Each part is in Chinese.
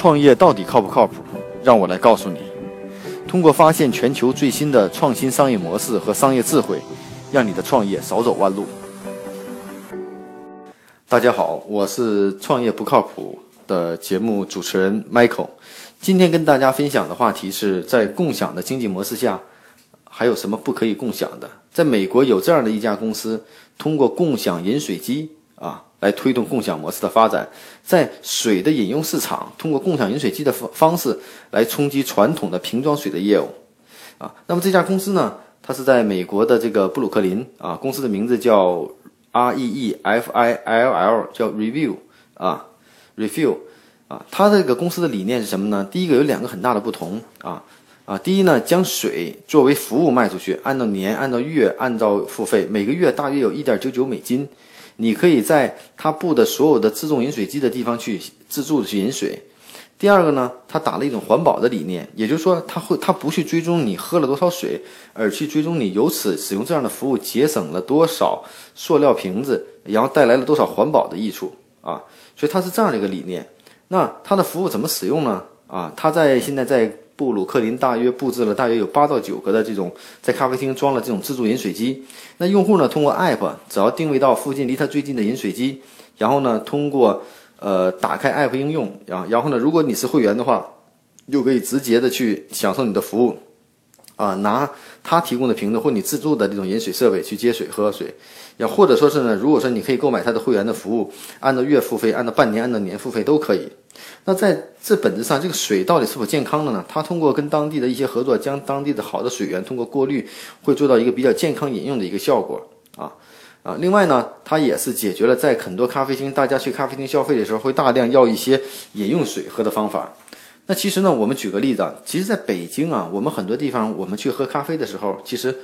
创业到底靠不靠谱？让我来告诉你。通过发现全球最新的创新商业模式和商业智慧，让你的创业少走弯路。大家好，我是创业不靠谱的节目主持人 Michael。今天跟大家分享的话题是在共享的经济模式下，还有什么不可以共享的？在美国有这样的一家公司，通过共享饮水机啊。来推动共享模式的发展，在水的饮用市场，通过共享饮水机的方方式来冲击传统的瓶装水的业务，啊，那么这家公司呢，它是在美国的这个布鲁克林啊，公司的名字叫 R E E F I L L，叫 Review 啊，Refill 啊，它这个公司的理念是什么呢？第一个有两个很大的不同啊啊，第一呢，将水作为服务卖出去，按照年、按照月、按照付费，每个月大约有一点九九美金。你可以在他布的所有的自动饮水机的地方去自助去饮水。第二个呢，他打了一种环保的理念，也就是说，他会他不去追踪你喝了多少水，而去追踪你由此使用这样的服务节省了多少塑料瓶子，然后带来了多少环保的益处啊。所以它是这样的一个理念。那它的服务怎么使用呢？啊，他在现在在。布鲁克林大约布置了大约有八到九个的这种在咖啡厅装了这种自助饮水机。那用户呢，通过 App 只要定位到附近离他最近的饮水机，然后呢，通过呃打开 App 应用，然后然后呢，如果你是会员的话，就可以直接的去享受你的服务，啊，拿他提供的瓶子或你自助的这种饮水设备去接水喝水，也或者说是呢，如果说你可以购买他的会员的服务，按照月付费、按照半年、按照年付费都可以。那在这本质上，这个水到底是否健康的呢？它通过跟当地的一些合作，将当地的好的水源通过过滤，会做到一个比较健康饮用的一个效果啊啊！另外呢，它也是解决了在很多咖啡厅，大家去咖啡厅消费的时候会大量要一些饮用水喝的方法。那其实呢，我们举个例子啊，其实在北京啊，我们很多地方我们去喝咖啡的时候，其实。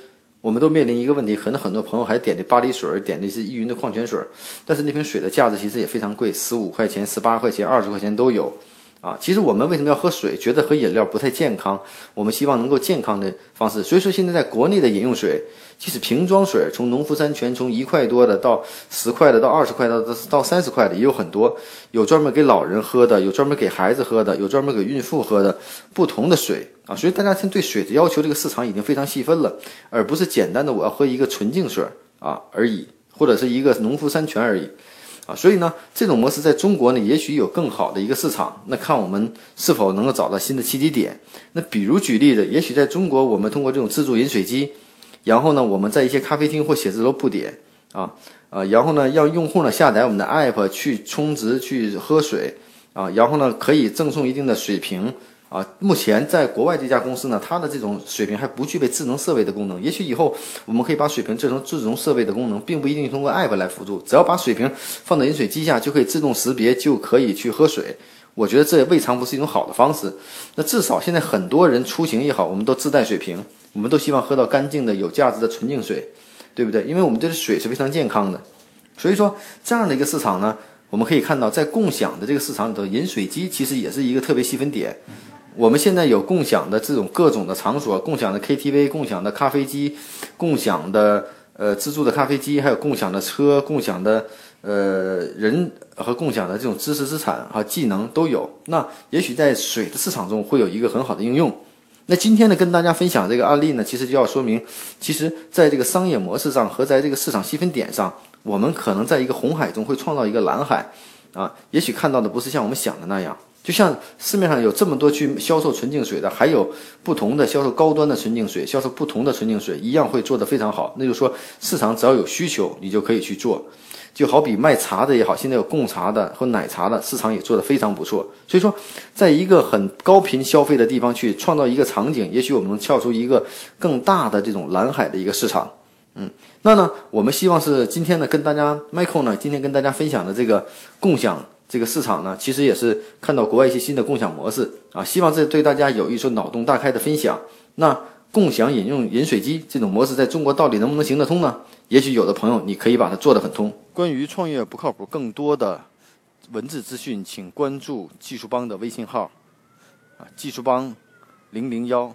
我们都面临一个问题，可能很多朋友还点的巴黎水，点的是依云的矿泉水，但是那瓶水的价值其实也非常贵，十五块钱、十八块钱、二十块钱都有。啊，其实我们为什么要喝水？觉得喝饮料不太健康，我们希望能够健康的方式。所以说，现在在国内的饮用水，即使瓶装水，从农夫山泉从一块多的到十块的，到二十块的，到到三十块的也有很多。有专门给老人喝的，有专门给孩子喝的，有专门给孕妇喝的，不同的水啊。所以大家现在对水的要求，这个市场已经非常细分了，而不是简单的我要喝一个纯净水啊而已，或者是一个农夫山泉而已。啊，所以呢，这种模式在中国呢，也许有更好的一个市场。那看我们是否能够找到新的契机点。那比如举例子，也许在中国，我们通过这种自助饮水机，然后呢，我们在一些咖啡厅或写字楼布点，啊啊，然后呢，让用户呢下载我们的 app 去充值去喝水，啊，然后呢，可以赠送一定的水瓶。啊，目前在国外这家公司呢，它的这种水平还不具备智能设备的功能。也许以后我们可以把水瓶制成智能设备的功能，并不一定通过 App 来辅助，只要把水瓶放到饮水机下，就可以自动识别，就可以去喝水。我觉得这也未尝不是一种好的方式。那至少现在很多人出行也好，我们都自带水瓶，我们都希望喝到干净的、有价值的纯净水，对不对？因为我们这水是非常健康的。所以说，这样的一个市场呢，我们可以看到，在共享的这个市场里头，饮水机其实也是一个特别细分点。我们现在有共享的这种各种的场所，共享的 KTV，共享的咖啡机，共享的呃自助的咖啡机，还有共享的车，共享的呃人和共享的这种知识资产和技能都有。那也许在水的市场中会有一个很好的应用。那今天呢，跟大家分享这个案例呢，其实就要说明，其实在这个商业模式上和在这个市场细分点上，我们可能在一个红海中会创造一个蓝海啊。也许看到的不是像我们想的那样。就像市面上有这么多去销售纯净水的，还有不同的销售高端的纯净水，销售不同的纯净水，一样会做得非常好。那就是说，市场只要有需求，你就可以去做。就好比卖茶的也好，现在有贡茶的和奶茶的市场也做得非常不错。所以说，在一个很高频消费的地方去创造一个场景，也许我们能撬出一个更大的这种蓝海的一个市场。嗯，那呢，我们希望是今天呢跟大家，Michael 呢今天跟大家分享的这个共享。这个市场呢，其实也是看到国外一些新的共享模式啊，希望这对大家有一说脑洞大开的分享。那共享饮用饮水机这种模式在中国到底能不能行得通呢？也许有的朋友你可以把它做得很通。关于创业不靠谱，更多的文字资讯，请关注技术帮的微信号啊，技术帮零零幺。